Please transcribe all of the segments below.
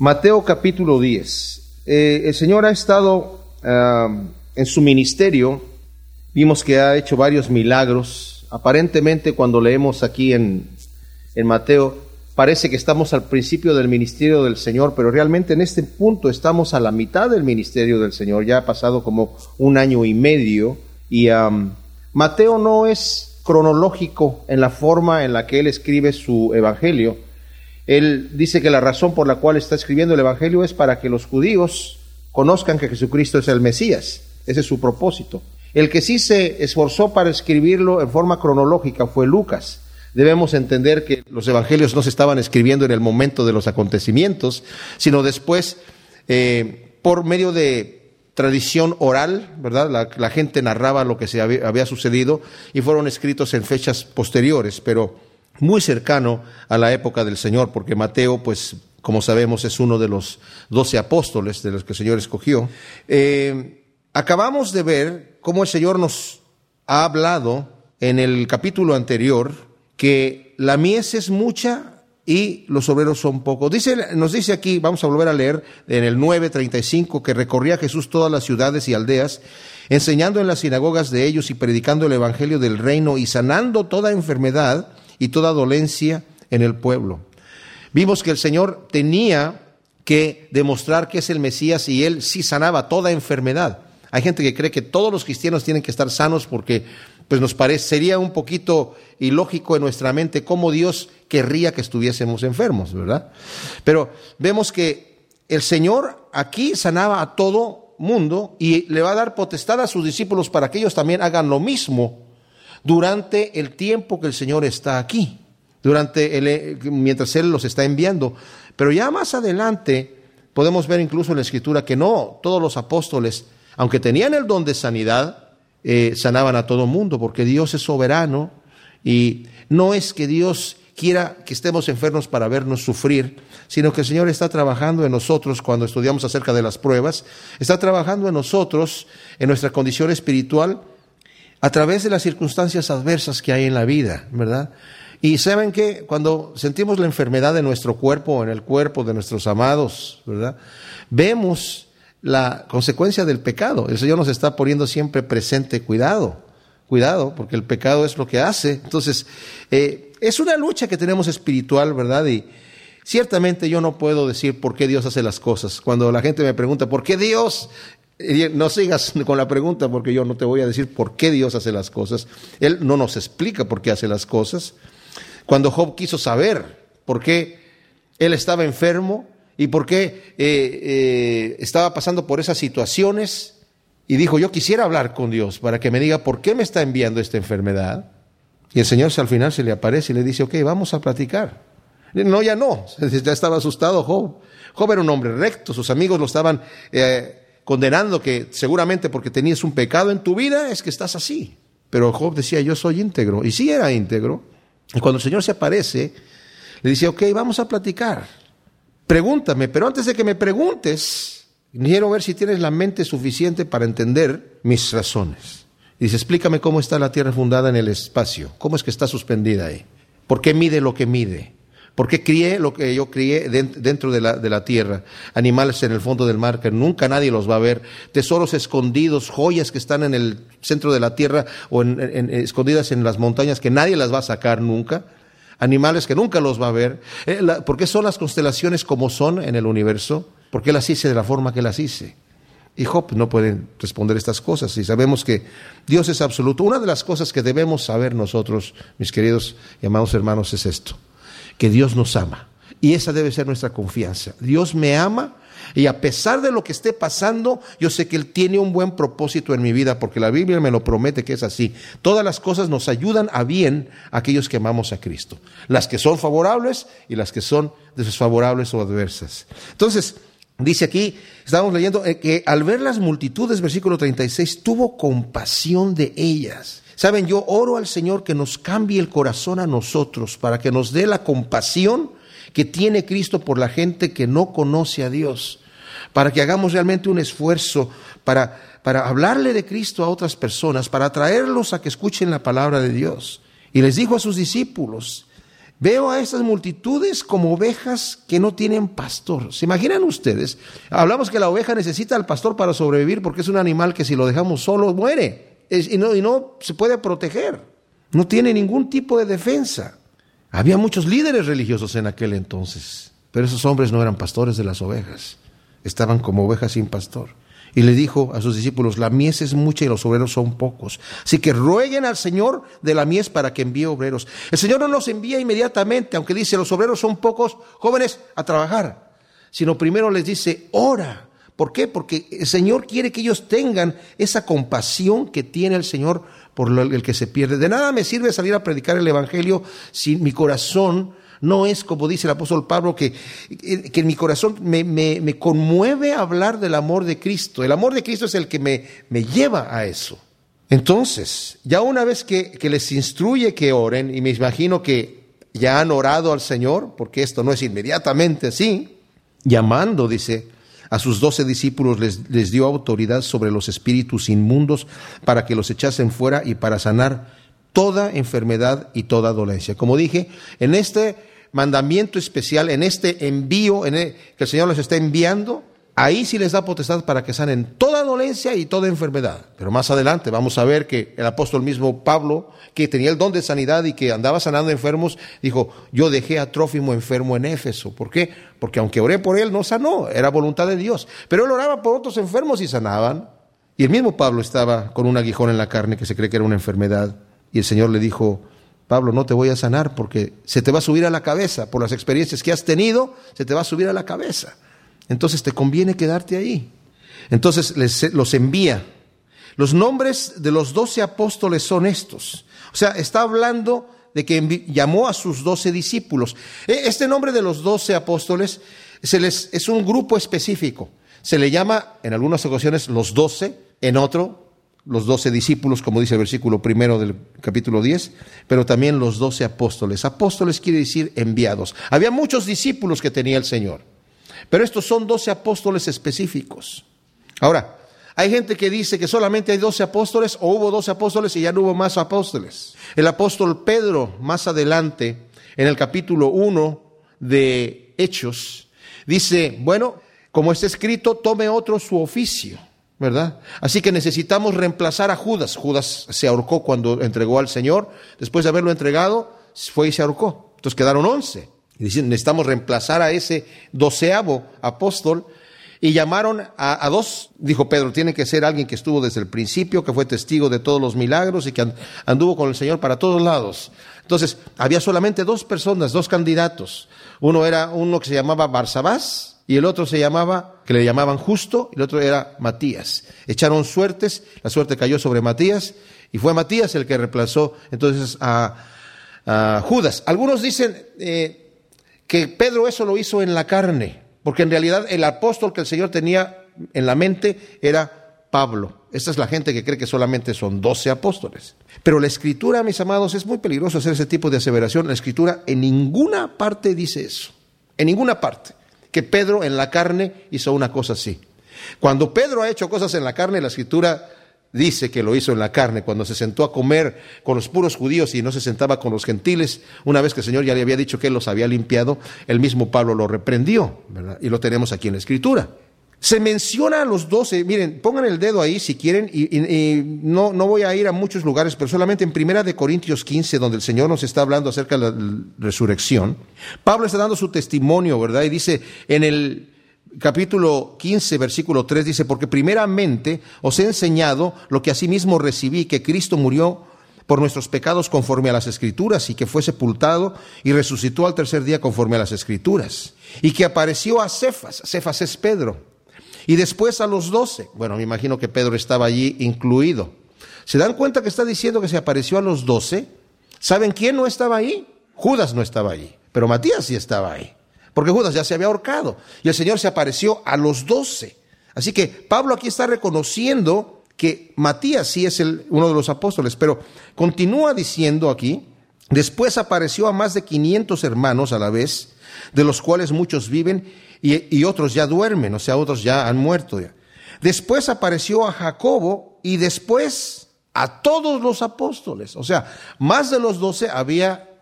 Mateo capítulo 10. Eh, el Señor ha estado en su ministerio, vimos que ha hecho varios milagros. Aparentemente cuando leemos aquí en, en Mateo, parece que estamos al principio del ministerio del Señor, pero realmente en este punto estamos a la mitad del ministerio del Señor. Ya ha pasado como un año y medio y Mateo no es cronológico en la forma en la que él escribe su evangelio él dice que la razón por la cual está escribiendo el Evangelio es para que los judíos conozcan que Jesucristo es el Mesías. Ese es su propósito. El que sí se esforzó para escribirlo en forma cronológica fue Lucas. Debemos entender que los evangelios no se estaban escribiendo en el momento de los acontecimientos, sino después, eh, por medio de tradición oral, ¿verdad? La, gente narraba lo que se había sucedido y fueron escritos en fechas posteriores, pero muy cercano a la época del Señor, porque Mateo, pues, como sabemos, es uno de los doce apóstoles de los que el Señor escogió. Eh, acabamos de ver cómo el Señor nos ha hablado en el capítulo anterior que la mies es mucha y los obreros son pocos. Dice, nos dice aquí, vamos a volver a leer en el 9:35, que recorría Jesús todas las ciudades y aldeas, enseñando en las sinagogas de ellos y predicando el evangelio del reino y sanando toda enfermedad y toda dolencia en el pueblo. Vimos que el Señor tenía que demostrar que es el Mesías y él sí sanaba toda enfermedad. Hay gente que cree que todos los cristianos tienen que estar sanos porque pues nos parece sería un poquito ilógico en nuestra mente cómo Dios querría que estuviésemos enfermos, ¿verdad? Pero vemos que el Señor aquí sanaba a todo mundo y le va a dar potestad a sus discípulos para que ellos también hagan lo mismo durante el tiempo que el Señor está aquí, durante el, mientras Él los está enviando. Pero ya más adelante podemos ver incluso en la Escritura que no todos los apóstoles, aunque tenían el don de sanidad, eh, sanaban a todo mundo, porque Dios es soberano y no es que Dios quiera que estemos enfermos para vernos sufrir, sino que el Señor está trabajando en nosotros cuando estudiamos acerca de las pruebas, está trabajando en nosotros, en nuestra condición espiritual, a través de las circunstancias adversas que hay en la vida, ¿verdad? Y saben que cuando sentimos la enfermedad de nuestro cuerpo, en el cuerpo de nuestros amados, ¿verdad? Vemos la consecuencia del pecado. El Señor nos está poniendo siempre presente, cuidado, cuidado, porque el pecado es lo que hace. Entonces, eh, es una lucha que tenemos espiritual, ¿verdad? Y ciertamente yo no puedo decir por qué Dios hace las cosas. Cuando la gente me pregunta, ¿por qué Dios no sigas con la pregunta porque yo no te voy a decir por qué Dios hace las cosas. Él no nos explica por qué hace las cosas. Cuando Job quiso saber por qué él estaba enfermo y por qué eh, eh, estaba pasando por esas situaciones y dijo, yo quisiera hablar con Dios para que me diga por qué me está enviando esta enfermedad. Y el Señor al final se le aparece y le dice, ok, vamos a platicar. No, ya no, ya estaba asustado Job. Job era un hombre recto, sus amigos lo estaban... Eh, condenando que seguramente porque tenías un pecado en tu vida es que estás así. Pero Job decía, yo soy íntegro. Y sí era íntegro. Y cuando el Señor se aparece, le dice, ok, vamos a platicar. Pregúntame, pero antes de que me preguntes, quiero ver si tienes la mente suficiente para entender mis razones. Y dice, explícame cómo está la tierra fundada en el espacio. ¿Cómo es que está suspendida ahí? ¿Por qué mide lo que mide? Porque crié lo que yo crié dentro de la, de la, tierra, animales en el fondo del mar que nunca nadie los va a ver, tesoros escondidos, joyas que están en el centro de la tierra o escondidas en las montañas que nadie las va a sacar nunca, animales que nunca los va a ver. Eh, ¿Por qué son las constelaciones como son en el universo? ¿Por qué las hice de la forma que las hice? Y Job no puede responder estas cosas. Y sabemos que Dios es absoluto. Una de las cosas que debemos saber nosotros, mis queridos y amados hermanos, es esto que Dios nos ama. Y esa debe ser nuestra confianza. Dios me ama y a pesar de lo que esté pasando, yo sé que Él tiene un buen propósito en mi vida, porque la Biblia me lo promete que es así. Todas las cosas nos ayudan a bien aquellos que amamos a Cristo. Las que son favorables y las que son desfavorables o adversas. Entonces, dice aquí, estamos leyendo eh, que al ver las multitudes, versículo 36, tuvo compasión de ellas Saben, yo oro al Señor que nos cambie el corazón a nosotros para que nos dé la compasión que tiene Cristo por la gente que no conoce a Dios, para que hagamos realmente un esfuerzo para, para hablarle de Cristo a otras personas, para atraerlos a que escuchen la palabra de Dios. Y les dijo a sus discípulos, Veo a estas multitudes como ovejas que no tienen pastor. ¿Se imaginan ustedes? Hablamos que la oveja necesita al pastor para sobrevivir porque es un animal que si lo dejamos solo muere y, no, y no se puede proteger. No tiene ningún tipo de defensa. Había muchos líderes religiosos en aquel entonces, pero esos hombres no eran pastores de las ovejas. Estaban como ovejas sin pastor y le dijo a sus discípulos, la mies es mucha y los obreros son pocos. Así que rueguen al Señor de la mies para que envíe obreros. El Señor no los envía inmediatamente, aunque dice, los obreros son pocos, jóvenes, a trabajar. Sino primero les dice, ora. ¿Por qué? Porque el Señor quiere que ellos tengan esa compasión que tiene el Señor por el que se pierde. De nada me sirve salir a predicar el Evangelio si mi corazón no es como dice el apóstol Pablo, que, que mi corazón me, conmueve hablar del amor de Cristo. El amor de Cristo es el que me, me lleva a eso. Entonces, ya una vez que, que les instruye que oren, y me imagino que ya han orado al Señor, porque esto no es inmediatamente así, llamando, dice, a sus doce discípulos les, les, dio autoridad sobre los espíritus inmundos para que los echasen fuera y para sanar toda enfermedad y toda dolencia. Como dije, en este mandamiento especial, en este envío en que el Señor les está enviando, ahí sí les da potestad para que sanen toda dolencia y toda enfermedad. Pero más adelante vamos a ver que el apóstol mismo Pablo, que tenía el don de sanidad y que andaba sanando enfermos, dijo, yo dejé a Trófimo enfermo en Éfeso. ¿Por qué? Porque aunque oré por él, no sanó, era voluntad de Dios. Pero él oraba por otros enfermos y sanaban. Y el mismo Pablo estaba con un aguijón en la carne que se cree que era una enfermedad. Y el Señor le dijo, Pablo, no te voy a sanar porque se te va a subir a la cabeza. Por las experiencias que has tenido, se te va a subir a la cabeza. Entonces te conviene quedarte ahí. Entonces les, los envía. Los nombres de los doce apóstoles son estos. O sea, está hablando de que llamó a sus doce discípulos. E, este nombre de los doce apóstoles se les, es un grupo específico. Se le llama en algunas ocasiones los doce, en otro los doce discípulos, como dice el versículo primero del capítulo 10, pero también los doce apóstoles. Apóstoles quiere decir enviados. Había muchos discípulos que tenía el Señor, pero estos son 12 apóstoles específicos. Ahora, hay gente que dice que solamente hay 12 apóstoles o hubo 12 apóstoles y ya no hubo más apóstoles. El apóstol Pedro, más adelante, en el capítulo 1 de Hechos, dice, bueno, como está escrito, tome otro su oficio, ¿verdad? Así que necesitamos reemplazar a Judas. Judas se ahorcó cuando entregó al Señor, después de haberlo entregado, fue y se ahorcó. Entonces quedaron 11 dicen, necesitamos reemplazar a ese doceavo apóstol. Y llamaron a, dos, dijo Pedro, tiene que ser alguien que estuvo desde el principio, que fue testigo de todos los milagros y que anduvo con el Señor para todos lados. Entonces, había solamente dos personas, dos candidatos. Uno era uno que se llamaba Barsabás, y el otro se llamaba, que le llamaban justo, y el otro era Matías. Echaron suertes, la suerte cayó sobre Matías, y fue Matías el que reemplazó entonces a, Judas. Algunos dicen eh, que Pedro eso lo hizo en la carne, porque en realidad el apóstol que el Señor tenía en la mente era Pablo. Esta es la gente que cree que solamente son doce apóstoles. Pero la escritura, mis amados, es muy peligroso hacer ese tipo de aseveración. La escritura en ninguna parte dice eso. En ninguna parte que Pedro en la carne hizo una cosa así. Cuando Pedro ha hecho cosas en la carne, la escritura dice que lo hizo en la carne, cuando se sentó a comer con los puros judíos y no se sentaba con los gentiles, una vez que el Señor ya le había dicho que él los había limpiado, el mismo Pablo lo reprendió, ¿verdad? Y lo tenemos aquí en la escritura. Se menciona a los doce, miren, pongan el dedo ahí si quieren, y, no, no voy a ir a muchos lugares, pero solamente en Primera de Corintios 15, donde el Señor nos está hablando acerca de la resurrección. Pablo está dando su testimonio, ¿verdad? Y dice en el capítulo 15, versículo 3, dice, porque primeramente os he enseñado lo que asimismo recibí, que Cristo murió por nuestros pecados conforme a las escrituras y que fue sepultado y resucitó al tercer día conforme a las escrituras y que apareció a Cefas, Cefas es Pedro y después a los doce. Bueno, me imagino que Pedro estaba allí incluido. ¿Se dan cuenta que está diciendo que se apareció a los doce? ¿Saben quién no estaba ahí? Judas no estaba ahí, pero Matías sí estaba ahí, porque Judas ya se había ahorcado y el Señor se apareció a los doce. Así que Pablo aquí está reconociendo que Matías sí es el, uno de los apóstoles, pero continúa diciendo aquí, después apareció a más de 500 hermanos a la vez, de los cuales muchos viven y, otros ya duermen, o sea, otros ya han muerto. Ya. Después apareció a Jacobo y después a todos los apóstoles. O sea, más de los doce había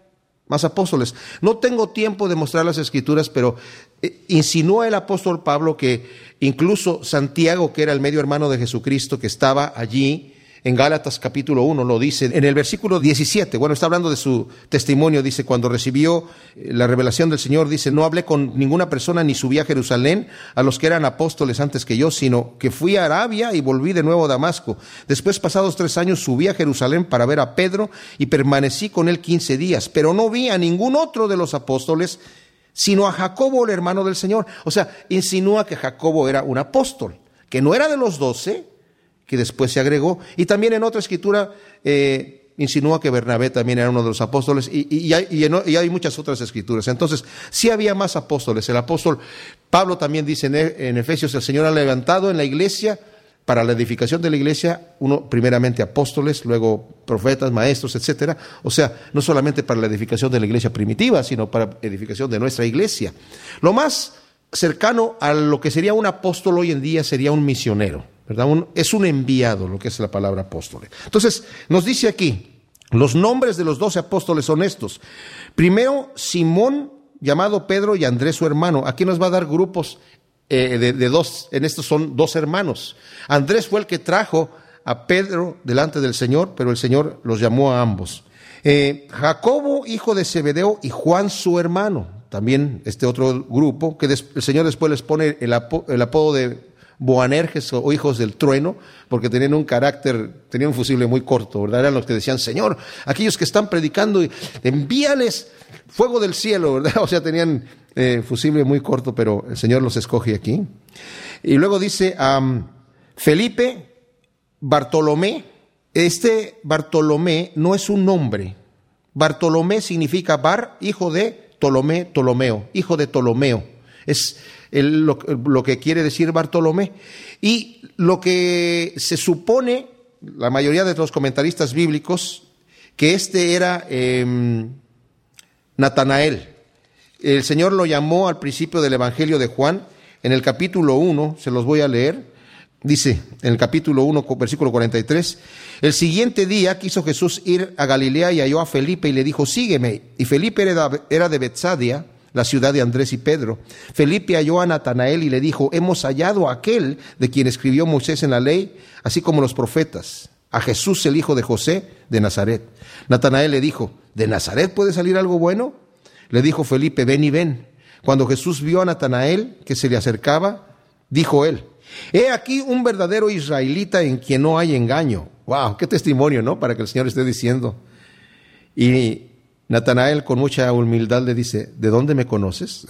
más apóstoles. No tengo tiempo de mostrar las escrituras, pero eh, insinúa el apóstol Pablo que incluso Santiago, que era el medio hermano de Jesucristo, que estaba allí, en Gálatas capítulo 1 lo dice, en el versículo 17, bueno, está hablando de su testimonio, dice, cuando recibió eh, la revelación del Señor, dice, no hablé con ninguna persona ni subí a Jerusalén a los que eran apóstoles antes que yo, sino que fui a Arabia y volví de nuevo a Damasco. Después, pasados tres años, subí a Jerusalén para ver a Pedro y permanecí con él quince días, pero no vi a ningún otro de los apóstoles, sino a Jacobo, el hermano del Señor. O sea, insinúa que Jacobo era un apóstol, que no era de los doce, que después se agregó. Y también en otra escritura eh, insinúa que Bernabé también era uno de los apóstoles y, hay, muchas otras escrituras. Entonces, sí había más apóstoles. El apóstol Pablo también dice en, Efesios, el Señor ha levantado en la iglesia para la edificación de la iglesia, uno primeramente apóstoles, luego profetas, maestros, etcétera. O sea, no solamente para la edificación de la iglesia primitiva, sino para edificación de nuestra iglesia. Lo más cercano a lo que sería un apóstol hoy en día sería un misionero es un enviado, lo que es la palabra apóstol. Entonces, nos dice aquí, los nombres de los doce apóstoles son estos. Primero, Simón, llamado Pedro, y Andrés, su hermano. Aquí nos va a dar grupos eh, de, dos, en estos son dos hermanos. Andrés fue el que trajo a Pedro delante del Señor, pero el Señor los llamó a ambos. Eh, Jacobo, hijo de Zebedeo, y Juan, su hermano. También este otro grupo, que el Señor después les pone el apodo de Boanerges o hijos del trueno, porque tenían un carácter, tenían un fusible muy corto, ¿verdad? Eran los que decían, Señor, aquellos que están predicando, envíales fuego del cielo, ¿verdad? O sea, tenían eh, fusible muy corto, pero el Señor los escoge aquí. Y luego dice, Felipe Bartolomé, este Bartolomé no es un nombre. Bartolomé significa Bar, hijo de Ptolomé, Ptolomeo, hijo de Ptolomeo. Es lo, que quiere decir Bartolomé. Y lo que se supone, la mayoría de los comentaristas bíblicos, que este era em, Natanael. El Señor lo llamó al principio del Evangelio de Juan, en el capítulo 1, se los voy a leer, dice en el capítulo 1, versículo 43, el siguiente día quiso Jesús ir a Galilea y halló a Felipe y le dijo, sígueme. Y Felipe era de Betsadia, la ciudad de Andrés y Pedro. Felipe halló a Natanael y le dijo, hemos hallado a aquel de quien escribió Moisés en la ley, así como los profetas, a Jesús el hijo de José de Nazaret. Natanael le dijo, ¿de Nazaret puede salir algo bueno? Le dijo Felipe, ven y ven. Cuando Jesús vio a Natanael que se le acercaba, dijo él, he aquí un verdadero israelita en quien no hay engaño. Wow, qué testimonio, ¿no? Para que el Señor esté diciendo. Y Natanael con mucha humildad le dice, ¿de dónde me conoces?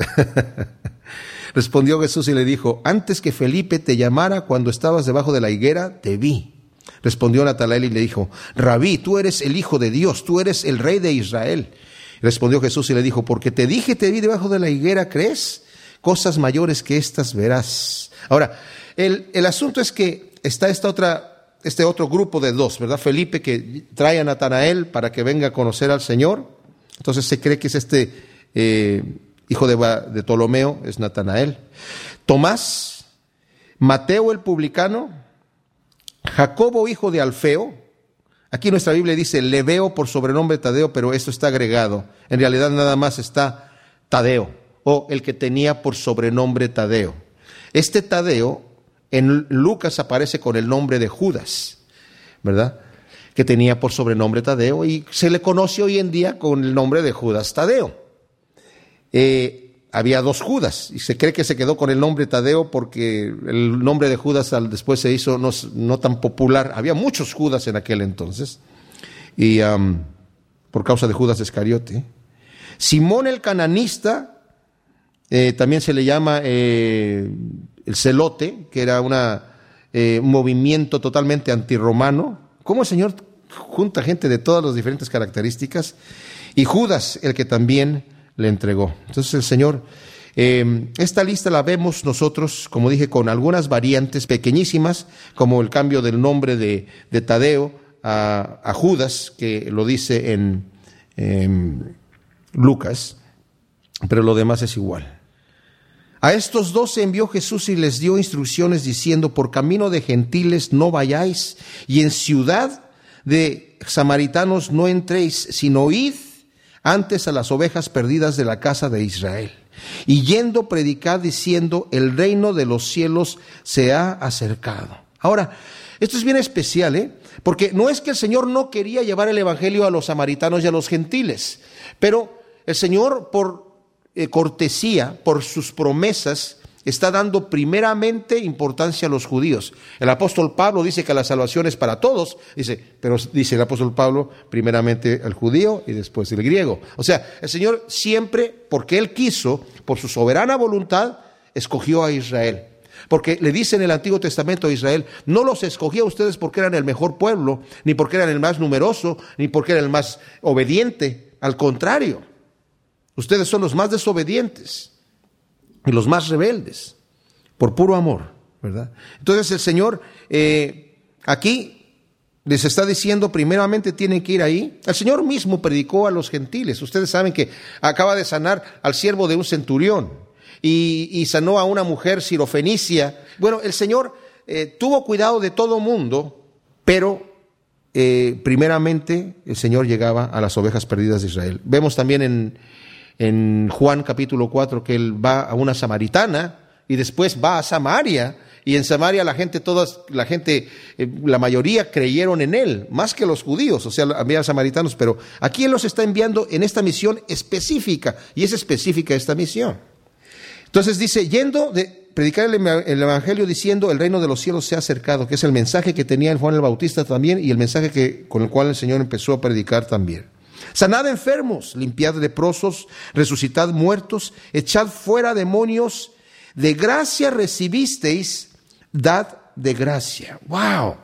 Respondió Jesús y le dijo, antes que Felipe te llamara cuando estabas debajo de la higuera, te vi. Respondió Natanael y le dijo, Rabí, tú eres el Hijo de Dios, tú eres el Rey de Israel. Respondió Jesús y le dijo, porque te dije, te vi debajo de la higuera, ¿crees? Cosas mayores que estas verás. Ahora, el, el asunto es que está esta otra, este otro grupo de dos, ¿verdad? Felipe que trae a Natanael para que venga a conocer al Señor entonces se cree que es este eh, hijo de, de Ptolomeo, es Natanael. Tomás, Mateo el publicano, Jacobo hijo de Alfeo. Aquí nuestra Biblia dice le veo por sobrenombre Tadeo, pero esto está agregado. En realidad nada más está Tadeo, o el que tenía por sobrenombre Tadeo. Este Tadeo en Lucas aparece con el nombre de Judas, ¿verdad? Que tenía por sobrenombre Tadeo y se le conoce hoy en día con el nombre de Judas Tadeo. Eh, había dos Judas y se cree que se quedó con el nombre Tadeo porque el nombre de Judas después se hizo no, tan popular. Había muchos Judas en aquel entonces y por causa de Judas Iscariote. Simón el cananista eh, también se le llama eh, el celote, que era un movimiento totalmente antirromano cómo el Señor junta gente de todas las diferentes características y Judas el que también le entregó. Entonces el Señor, eh, esta lista la vemos nosotros, como dije, con algunas variantes pequeñísimas, como el cambio del nombre de, Tadeo a, Judas, que lo dice en Lucas, pero lo demás es igual. A estos dos envió Jesús y les dio instrucciones diciendo, por camino de gentiles no vayáis, y en ciudad de samaritanos no entréis, sino id antes a las ovejas perdidas de la casa de Israel. Y yendo predicar diciendo, el reino de los cielos se ha acercado. Ahora, esto es bien especial, ¿eh? Porque no es que el Señor no quería llevar el Evangelio a los samaritanos y a los gentiles, pero el Señor por eh, cortesía, por sus promesas, está dando primeramente importancia a los judíos. El apóstol Pablo dice que la salvación es para todos, dice, pero dice el apóstol Pablo primeramente al judío y después el griego. O sea, el Señor siempre, porque Él quiso, por su soberana voluntad, escogió a Israel. Porque le dice en el Antiguo Testamento a Israel, no los escogía a ustedes porque eran el mejor pueblo, ni porque eran el más numeroso, ni porque eran el más obediente. Al contrario, ustedes son los más desobedientes y los más rebeldes, por puro amor, ¿verdad? Entonces el Señor eh, aquí les está diciendo, primeramente tienen que ir ahí. El Señor mismo predicó a los gentiles. Ustedes saben que acaba de sanar al siervo de un centurión y, sanó a una mujer sirofenicia. Bueno, el Señor eh, tuvo cuidado de todo mundo, pero eh, primeramente el Señor llegaba a las ovejas perdidas de Israel. Vemos también en, en Juan capítulo 4 que él va a una samaritana y después va a Samaria y en Samaria la gente todas la gente eh, la mayoría creyeron en él más que los judíos o sea había samaritanos pero aquí él los está enviando en esta misión específica y es específica esta misión. Entonces dice yendo de predicar el, el, evangelio diciendo el reino de los cielos se ha acercado que es el mensaje que tenía Juan el Bautista también y el mensaje que con el cual el Señor empezó a predicar también Sanad enfermos, limpiad leprosos, resucitad muertos, echad fuera demonios. De gracia recibisteis, dad de gracia. ¡Wow!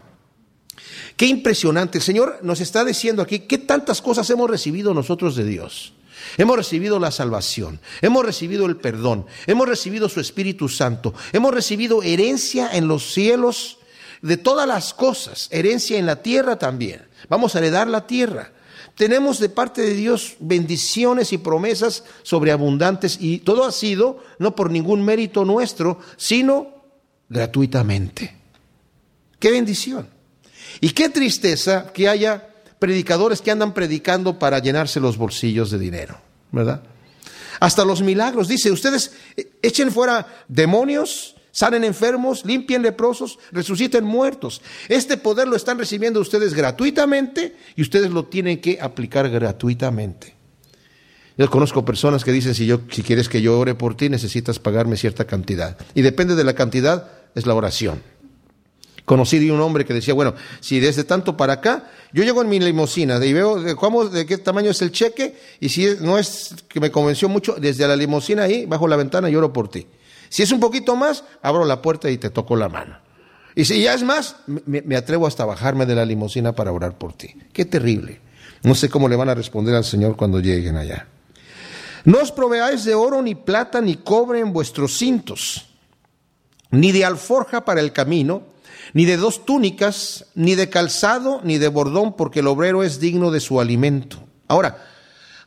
Qué impresionante. El Señor nos está diciendo aquí qué tantas cosas hemos recibido nosotros de Dios. Hemos recibido la salvación, hemos recibido el perdón, hemos recibido su Espíritu Santo, hemos recibido herencia en los cielos de todas las cosas, herencia en la tierra también. Vamos a heredar la tierra tenemos de parte de Dios bendiciones y promesas sobreabundantes y todo ha sido no por ningún mérito nuestro, sino gratuitamente. Qué bendición. Y qué tristeza que haya predicadores que andan predicando para llenarse los bolsillos de dinero, ¿verdad? Hasta los milagros. Dice, ustedes echen fuera demonios, sanen enfermos, limpien leprosos, resuciten muertos. Este poder lo están recibiendo ustedes gratuitamente y ustedes lo tienen que aplicar gratuitamente. Yo conozco personas que dicen, si, yo, si quieres que yo ore por ti, necesitas pagarme cierta cantidad. Y depende de la cantidad, es la oración. Conocí de un hombre que decía, bueno, si desde tanto para acá, yo llego en mi limusina y veo de, de qué tamaño es el cheque, y si no es que me convenció mucho, desde la limusina ahí, bajo la ventana, lloro por ti. Si es un poquito más, abro la puerta y te toco la mano. Y si ya es más, me, atrevo hasta bajarme de la limusina para orar por ti. Qué terrible. No sé cómo le van a responder al Señor cuando lleguen allá. No os proveáis de oro, ni plata, ni cobre en vuestros cintos, ni de alforja para el camino, ni de dos túnicas, ni de calzado, ni de bordón, porque el obrero es digno de su alimento. Ahora,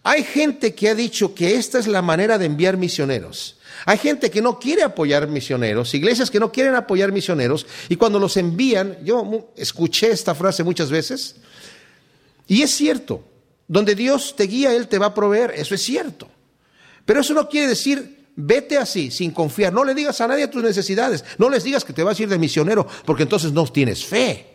hay gente que ha dicho que esta es la manera de enviar misioneros. Hay gente que no quiere apoyar misioneros, iglesias que no quieren apoyar misioneros, y cuando los envían, yo escuché esta frase muchas veces, y es cierto, donde Dios te guía, Él te va a proveer, eso es cierto. Pero eso no quiere decir, vete así, sin confiar, no le digas a nadie tus necesidades, no les digas que te vas a ir de misionero, porque entonces no tienes fe.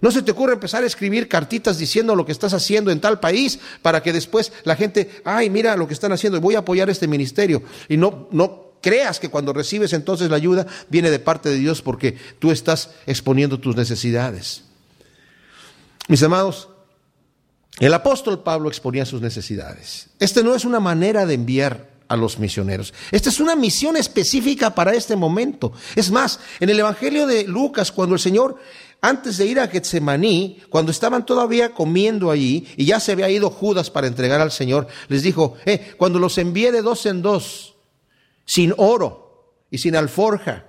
No se te ocurre empezar a escribir cartitas diciendo lo que estás haciendo en tal país para que después la gente, ay, mira lo que están haciendo, voy a apoyar este ministerio. Y no, no creas que cuando recibes entonces la ayuda viene de parte de Dios porque tú estás exponiendo tus necesidades. Mis amados, el apóstol Pablo exponía sus necesidades. Esta no es una manera de enviar a los misioneros. Esta es una misión específica para este momento. Es más, en el Evangelio de Lucas, cuando el Señor antes de ir a Getsemaní, cuando estaban todavía comiendo allí y ya se había ido Judas para entregar al Señor, les dijo, eh, cuando los envié de dos en dos, sin oro y sin alforja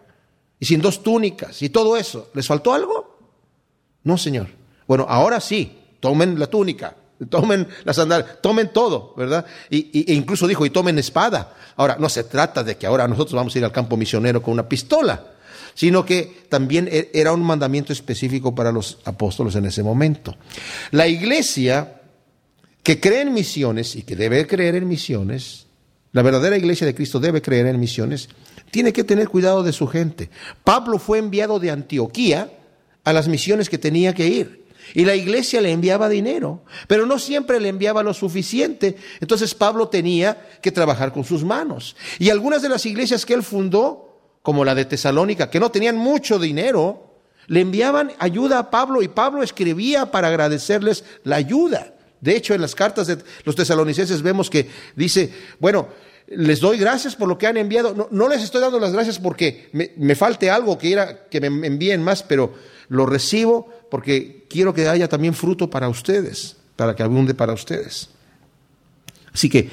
y sin dos túnicas y todo eso, ¿les faltó algo? No, Señor. Bueno, ahora sí, tomen la túnica, tomen las sandalias, tomen todo, ¿verdad? Y, e incluso dijo, y tomen espada. Ahora, no se trata de que ahora nosotros vamos a ir al campo misionero con una pistola sino que también e-, era un mandamiento específico para los apóstoles en ese momento. La iglesia que cree en misiones y que debe creer en misiones, la verdadera iglesia de Cristo debe creer en misiones, tiene que tener cuidado de su gente. Pablo fue enviado de Antioquía a las misiones que tenía que ir. Y la iglesia le enviaba dinero, pero no siempre le enviaba lo suficiente. Entonces Pablo tenía que trabajar con sus manos. Y algunas de las iglesias que él fundó, como la de Tesalónica, que no tenían mucho dinero, le enviaban ayuda a Pablo y Pablo escribía para agradecerles la ayuda. De hecho, en las cartas de los tesalonicenses vemos que dice, bueno, les doy gracias por lo que han enviado. No, les estoy dando las gracias porque me, falte algo que, era, que me envíen más, pero lo recibo porque quiero que haya también fruto para ustedes, para que abunde para ustedes. Así que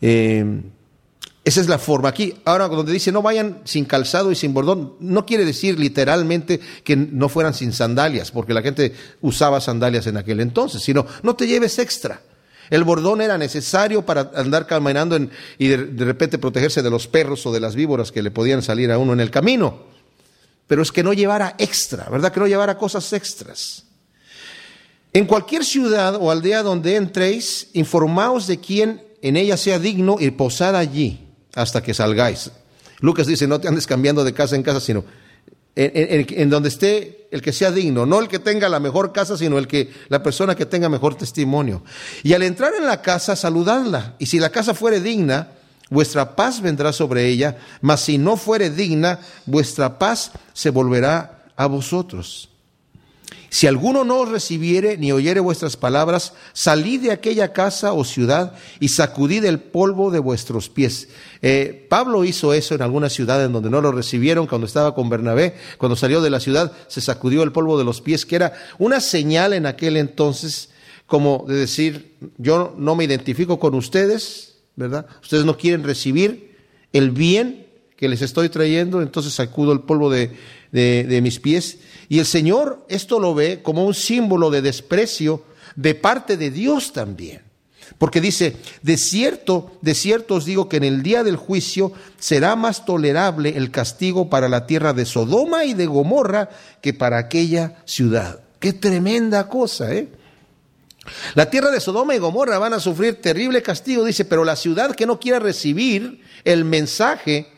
eh, esa es la forma. Aquí, ahora donde dice no vayan sin calzado y sin bordón, no quiere decir literalmente que no fueran sin sandalias, porque la gente usaba sandalias en aquel entonces, sino no te lleves extra. El bordón era necesario para andar caminando y de, repente protegerse de los perros o de las víboras que le podían salir a uno en el camino. Pero es que no llevara extra, ¿verdad? Que no llevara cosas extras. En cualquier ciudad o aldea donde entréis, informaos de quién en ella sea digno y posad allí hasta que salgáis. Lucas dice, no te andes cambiando de casa en casa, sino en, donde esté el que sea digno, no el que tenga la mejor casa, sino el que la persona que tenga mejor testimonio. Y al entrar en la casa, saludadla. Y si la casa fuere digna, vuestra paz vendrá sobre ella, mas si no fuere digna, vuestra paz se volverá a vosotros. Si alguno no os recibiere ni oyere vuestras palabras, salid de aquella casa o ciudad y sacudid el polvo de vuestros pies. Eh, Pablo hizo eso en algunas ciudades en donde no lo recibieron cuando estaba con Bernabé. Cuando salió de la ciudad se sacudió el polvo de los pies, que era una señal en aquel entonces como de decir, yo no me identifico con ustedes, ¿verdad? Ustedes no quieren recibir el bien que les estoy trayendo, entonces sacudo el polvo de, de, mis pies. Y el Señor esto lo ve como un símbolo de desprecio de parte de Dios también. Porque dice, de cierto, de cierto os digo que en el día del juicio será más tolerable el castigo para la tierra de Sodoma y de Gomorra que para aquella ciudad. Qué tremenda cosa, ¿eh? La tierra de Sodoma y Gomorra van a sufrir terrible castigo, dice, pero la ciudad que no quiera recibir el mensaje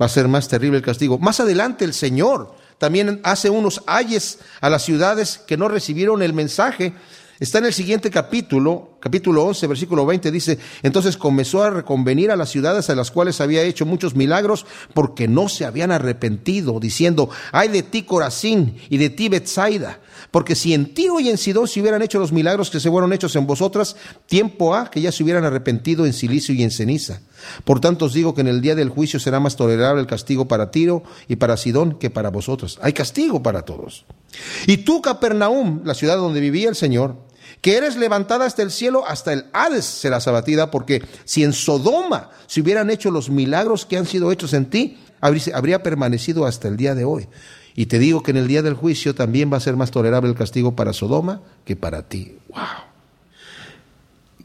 va a ser más terrible el castigo. Más adelante el Señor también hace unos ayes a las ciudades que no recibieron el mensaje. Está en el siguiente capítulo, capítulo 11, versículo 20, dice, entonces comenzó a reconvenir a las ciudades a las cuales había hecho muchos milagros porque no se habían arrepentido, diciendo, ay de ti Corazín y de ti Betsaida, porque si en Tiro y en Sidón se hubieran hecho los milagros que se fueron hechos en vosotras, tiempo ha que ya se hubieran arrepentido en silicio y en ceniza. Por tanto os digo que en el día del juicio será más tolerable el castigo para Tiro y para Sidón que para vosotros. Hay castigo para todos. Y tú, Capernaum, la ciudad donde vivía el Señor, que eres levantada hasta el cielo, hasta el Hades serás abatida, porque si en Sodoma se hubieran hecho los milagros que han sido hechos en ti, habría permanecido hasta el día de hoy. Y te digo que en el día del juicio también va a ser más tolerable el castigo para Sodoma que para ti. ¡Wow!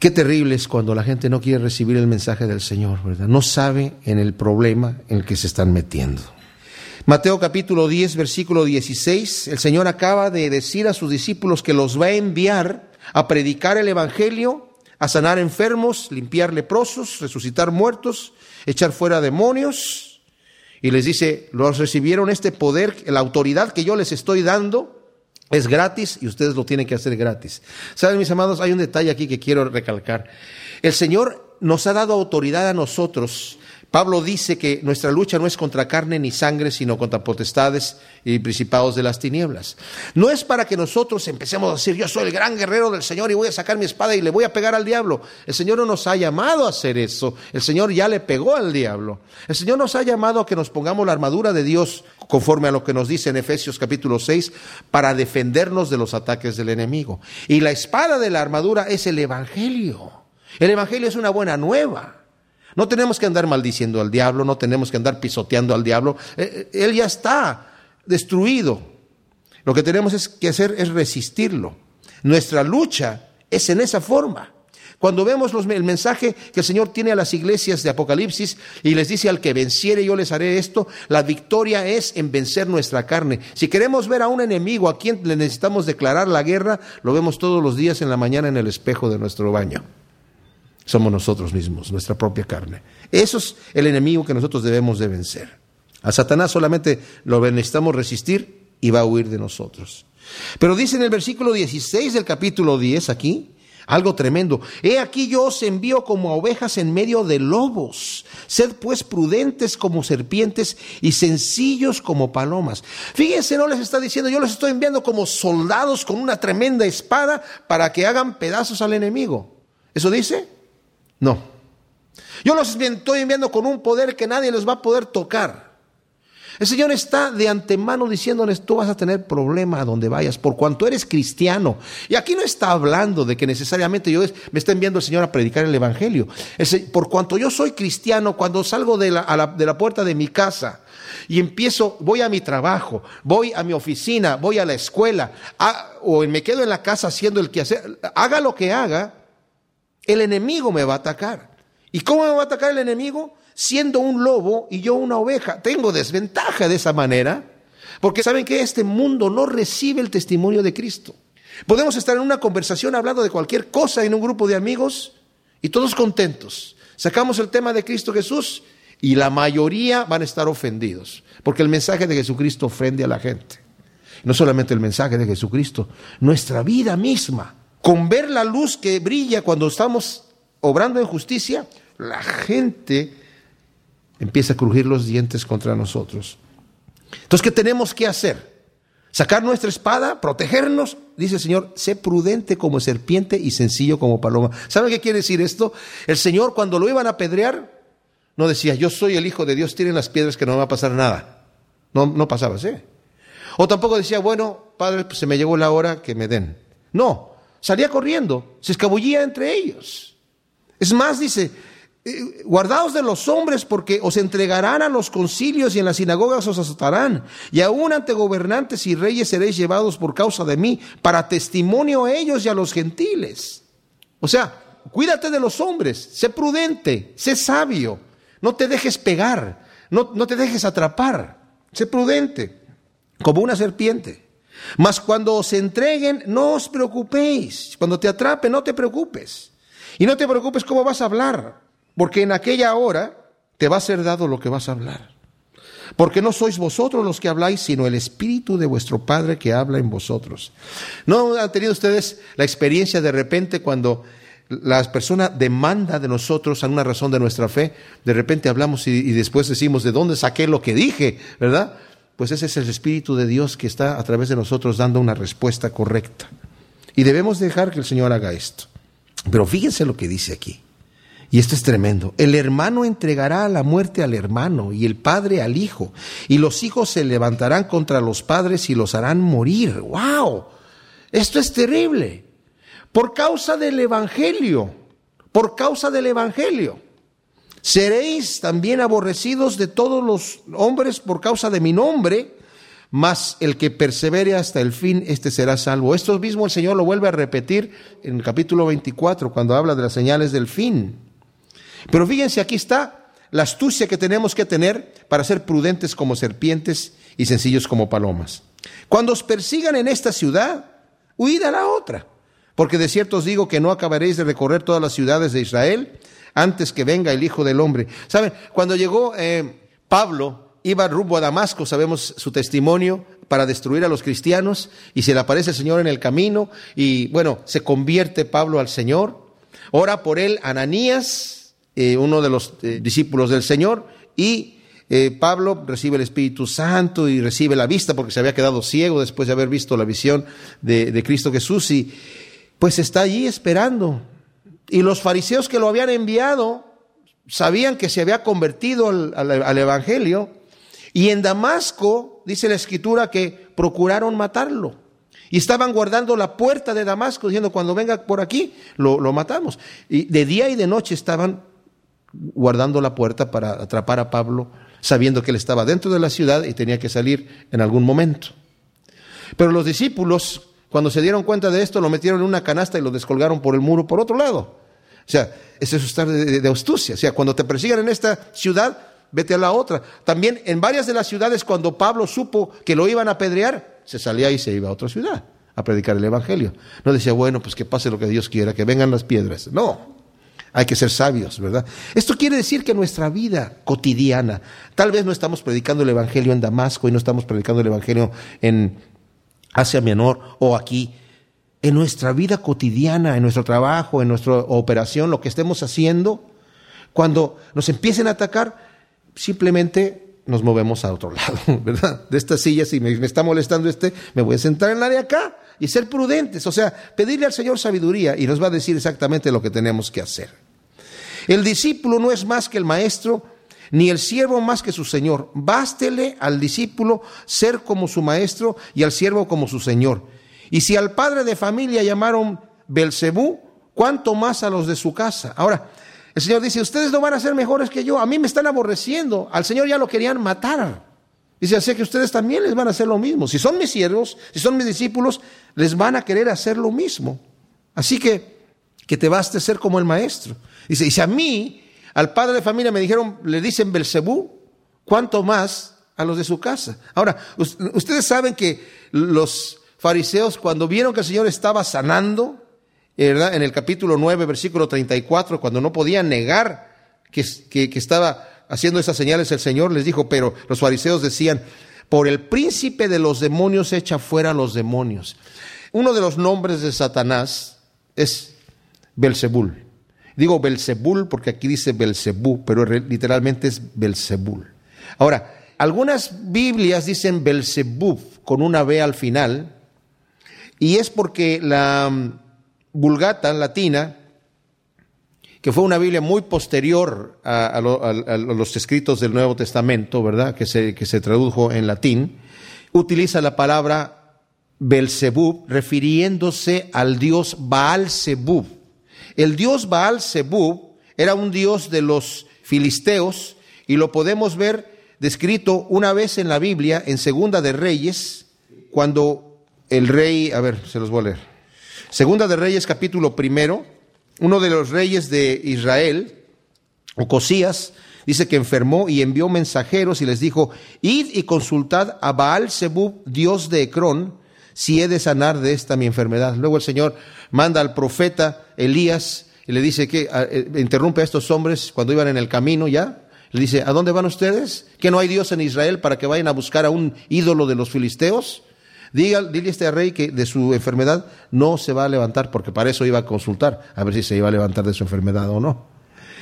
Qué terrible es cuando la gente no quiere recibir el mensaje del Señor, ¿verdad? No sabe en el problema en el que se están metiendo. Mateo capítulo 10, versículo 16, el Señor acaba de decir a sus discípulos que los va a enviar a predicar el Evangelio, a sanar enfermos, limpiar leprosos, resucitar muertos, echar fuera demonios, y les dice, los recibieron este poder, la autoridad que yo les estoy dando es gratis y ustedes lo tienen que hacer gratis. Saben, mis amados, hay un detalle aquí que quiero recalcar. El Señor nos ha dado autoridad a nosotros Pablo dice que nuestra lucha no es contra carne ni sangre, sino contra potestades y principados de las tinieblas. No es para que nosotros empecemos a decir, yo soy el gran guerrero del Señor y voy a sacar mi espada y le voy a pegar al diablo. El Señor no nos ha llamado a hacer eso. El Señor ya le pegó al diablo. El Señor nos ha llamado a que nos pongamos la armadura de Dios, conforme a lo que nos dice en Efesios capítulo 6, para defendernos de los ataques del enemigo. Y la espada de la armadura es el Evangelio. El Evangelio es una buena nueva. No tenemos que andar maldiciendo al diablo, no tenemos que andar pisoteando al diablo. Eh, eh, él ya está destruido. Lo que tenemos que hacer es resistirlo. Nuestra lucha es en esa forma. Cuando vemos el mensaje que el Señor tiene a las iglesias de Apocalipsis y les dice al que venciere yo les haré esto, la victoria es en vencer nuestra carne. Si queremos ver a un enemigo a quien le necesitamos declarar la guerra, lo vemos todos los días en la mañana en el espejo de nuestro baño. Somos nosotros mismos, nuestra propia carne. Eso es el enemigo que nosotros debemos de vencer. A Satanás solamente lo necesitamos resistir y va a huir de nosotros. Pero dice en el versículo 16 del capítulo 10 aquí, algo tremendo. He aquí yo os envío como ovejas en medio de lobos. Sed pues prudentes como serpientes y sencillos como palomas. Fíjense, no les está diciendo, yo les estoy enviando como soldados con una tremenda espada para que hagan pedazos al enemigo. ¿Eso dice? No. Yo los estoy enviando con un poder que nadie les va a poder tocar. El Señor está de antemano diciéndoles, tú vas a tener problema a donde vayas, por cuanto eres cristiano. Y aquí no está hablando de que necesariamente yo me está enviando el Señor a predicar el Evangelio. por cuanto yo soy cristiano, cuando salgo de la, de la puerta de mi casa y empiezo, voy a mi trabajo, voy a mi oficina, voy a la escuela, o me quedo en la casa haciendo el quehacer, haga lo que haga, el enemigo me va a atacar. ¿Y cómo me va a atacar el enemigo? siendo un lobo y yo una oveja. Tengo desventaja de esa manera, porque saben que este mundo no recibe el testimonio de Cristo. Podemos estar en una conversación hablando de cualquier cosa en un grupo de amigos y todos contentos. Sacamos el tema de Cristo Jesús y la mayoría van a estar ofendidos, porque el mensaje de Jesucristo ofende a la gente. No solamente el mensaje de Jesucristo, nuestra vida misma. Con ver la luz que brilla cuando estamos obrando en justicia, la gente empieza a crujir los dientes contra nosotros. Entonces, ¿qué tenemos que hacer? Sacar nuestra espada, protegernos. Dice el Señor, sé prudente como serpiente y sencillo como paloma. ¿Saben qué quiere decir esto? El Señor cuando lo iban a apedrear, no decía, yo soy el Hijo de Dios, tiren las piedras que no me va a pasar nada. No, no pasaba así. O tampoco decía, bueno, Padre, pues se me llegó la hora que me den. No, salía corriendo, se escabullía entre ellos. Es más, dice, eh, guardaos de los hombres porque os entregarán a los concilios y en las sinagogas os azotarán. Y aún ante gobernantes y reyes seréis llevados por causa de mí, para testimonio a ellos y a los gentiles. O sea, cuídate de los hombres, sé prudente, sé sabio, no te dejes pegar, no, no te dejes atrapar, sé prudente, como una serpiente. Mas cuando os entreguen, no os preocupéis. Cuando te atrapen, no te preocupes. Y no te preocupes cómo vas a hablar porque en aquella hora te va a ser dado lo que vas a hablar. Porque no sois vosotros los que habláis, sino el Espíritu de vuestro Padre que habla en vosotros. ¿No han tenido ustedes la experiencia de repente cuando la persona demanda de nosotros alguna razón de nuestra fe? De repente hablamos y, y después decimos, ¿de dónde saqué lo que dije? ¿Verdad? Pues ese es el Espíritu de Dios que está a través de nosotros dando una respuesta correcta. Y debemos dejar que el Señor haga esto. Pero fíjense lo que dice aquí. Y esto es tremendo. El hermano entregará a la muerte al hermano y el padre al hijo. Y los hijos se levantarán contra los padres y los harán morir. ¡Wow! Esto es terrible. Por causa del Evangelio. Por causa del Evangelio. Seréis también aborrecidos de todos los hombres por causa de mi nombre, mas el que persevere hasta el fin, este será salvo. Esto mismo el Señor lo vuelve a repetir en el capítulo 24, cuando habla de las señales del fin. Pero fíjense, aquí está la astucia que tenemos que tener para ser prudentes como serpientes y sencillos como palomas. Cuando os persigan en esta ciudad, huid a la otra, porque de cierto os digo que no acabaréis de recorrer todas las ciudades de Israel antes que venga el Hijo del Hombre. ¿Saben? Cuando llegó eh, Pablo, iba rumbo a Damasco, sabemos su testimonio, para destruir a los cristianos, y se le aparece el Señor en el camino, y bueno, se convierte Pablo al Señor. Ora por él Ananías, eh, uno de los eh, discípulos del Señor, y Pablo recibe el Espíritu Santo y recibe la vista porque se había quedado ciego después de haber visto la visión de, Cristo Jesús, y pues está allí esperando. Y los fariseos que lo habían enviado sabían que se había convertido al Evangelio, y en Damasco, dice la escritura, que procuraron matarlo. Y estaban guardando la puerta de Damasco, diciendo, cuando venga por aquí, lo, matamos. Y de día y de noche estaban guardando la puerta para atrapar a Pablo, sabiendo que él estaba dentro de la ciudad y tenía que salir en algún momento. Pero los discípulos, cuando se dieron cuenta de esto, lo metieron en una canasta y lo descolgaron por el muro por otro lado. O sea, es estar de, de astucia. O sea, cuando te persigan en esta ciudad, vete a la otra. También en varias de las ciudades, cuando Pablo supo que lo iban a apedrear, se salía y se iba a otra ciudad a predicar el Evangelio. No decía, bueno, pues que pase lo que Dios quiera, que vengan las piedras. No, hay que ser sabios, ¿verdad? Esto quiere decir que nuestra vida cotidiana, tal vez no estamos predicando el Evangelio en Damasco y no estamos predicando el Evangelio en Asia Menor o aquí, en nuestra vida cotidiana, en nuestro trabajo, en nuestra operación, lo que estemos haciendo, cuando nos empiecen a atacar, simplemente nos movemos a otro lado, ¿verdad? De esta silla, si me, me, está molestando este, me voy a sentar en la de acá y ser prudentes, o sea, pedirle al Señor sabiduría y nos va a decir exactamente lo que tenemos que hacer. El discípulo no es más que el maestro, ni el siervo más que su señor. Bástele al discípulo ser como su maestro y al siervo como su señor. Y si al padre de familia llamaron Belcebú, ¿cuánto más a los de su casa? Ahora, el Señor dice, ustedes no van a ser mejores que yo, a mí me están aborreciendo, al Señor ya lo querían matar. Dice, así que ustedes también les van a hacer lo mismo. Si son mis siervos, si son mis discípulos, les van a querer hacer lo mismo. Así que, que te baste ser como el maestro. Dice, y si a mí, al padre de familia me dijeron, le dicen Belcebú, ¿cuánto más a los de su casa? Ahora, ustedes saben que los fariseos, cuando vieron que el Señor estaba sanando, ¿verdad? en el capítulo 9, versículo 34, cuando no podían negar que, que, que estaba haciendo esas señales, el Señor les dijo, pero los fariseos decían, por el príncipe de los demonios echa fuera a los demonios. Uno de los nombres de Satanás es Belzebul. Digo Belzebul porque aquí dice Belzebú, pero literalmente es Belzebul. Ahora, algunas Biblias dicen Belzebub con una B al final, y es porque la Vulgata latina, que fue una Biblia muy posterior a, los escritos del Nuevo Testamento, ¿verdad? Que se, que se tradujo en latín, utiliza la palabra Belzebub refiriéndose al dios Baal Zebub. El dios Baal Zebub era un dios de los filisteos y lo podemos ver descrito una vez en la Biblia, en Segunda de Reyes, cuando el rey, a ver, se los voy a leer. Segunda de Reyes, capítulo primero, uno de los reyes de Israel, Ocosías, dice que enfermó y envió mensajeros y les dijo, id y consultad a Baal Zebub, dios de Ecrón, si he de sanar de esta mi enfermedad. Luego el Señor manda al profeta Elías y le dice que eh, interrumpe a estos hombres cuando iban en el camino ya. Le dice, ¿a dónde van ustedes? ¿Que no hay Dios en Israel para que vayan a buscar a un ídolo de los filisteos? Diga, dile a este rey que de su enfermedad no se va a levantar, porque para eso iba a consultar, a ver si se iba a levantar de su enfermedad o no.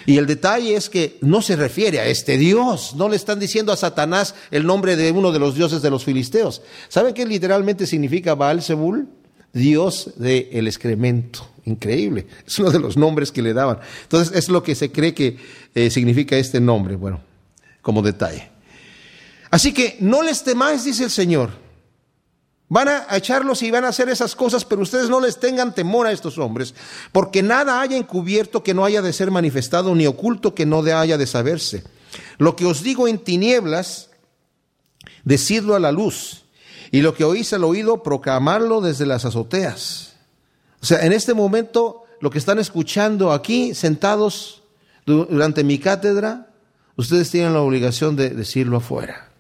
Y el detalle es que no se refiere a este Dios, no le están diciendo a Satanás el nombre de uno de los dioses de los filisteos. ¿Saben qué literalmente significa Baal Zebul? Dios del el excremento. Increíble. Es uno de los nombres que le daban. Entonces es lo que se cree que eh, significa este nombre. Bueno, como detalle. Así que no les temáis, dice el Señor. Van a echarlos y van a hacer esas cosas, pero ustedes no les tengan temor a estos hombres, porque nada haya encubierto que no haya de ser manifestado, ni oculto que no haya de saberse. Lo que os digo en tinieblas, decidlo a la luz, y lo que oís al oído, proclamarlo desde las azoteas. O sea, en este momento, lo que están escuchando aquí, sentados durante mi cátedra, ustedes tienen la obligación de decirlo afuera.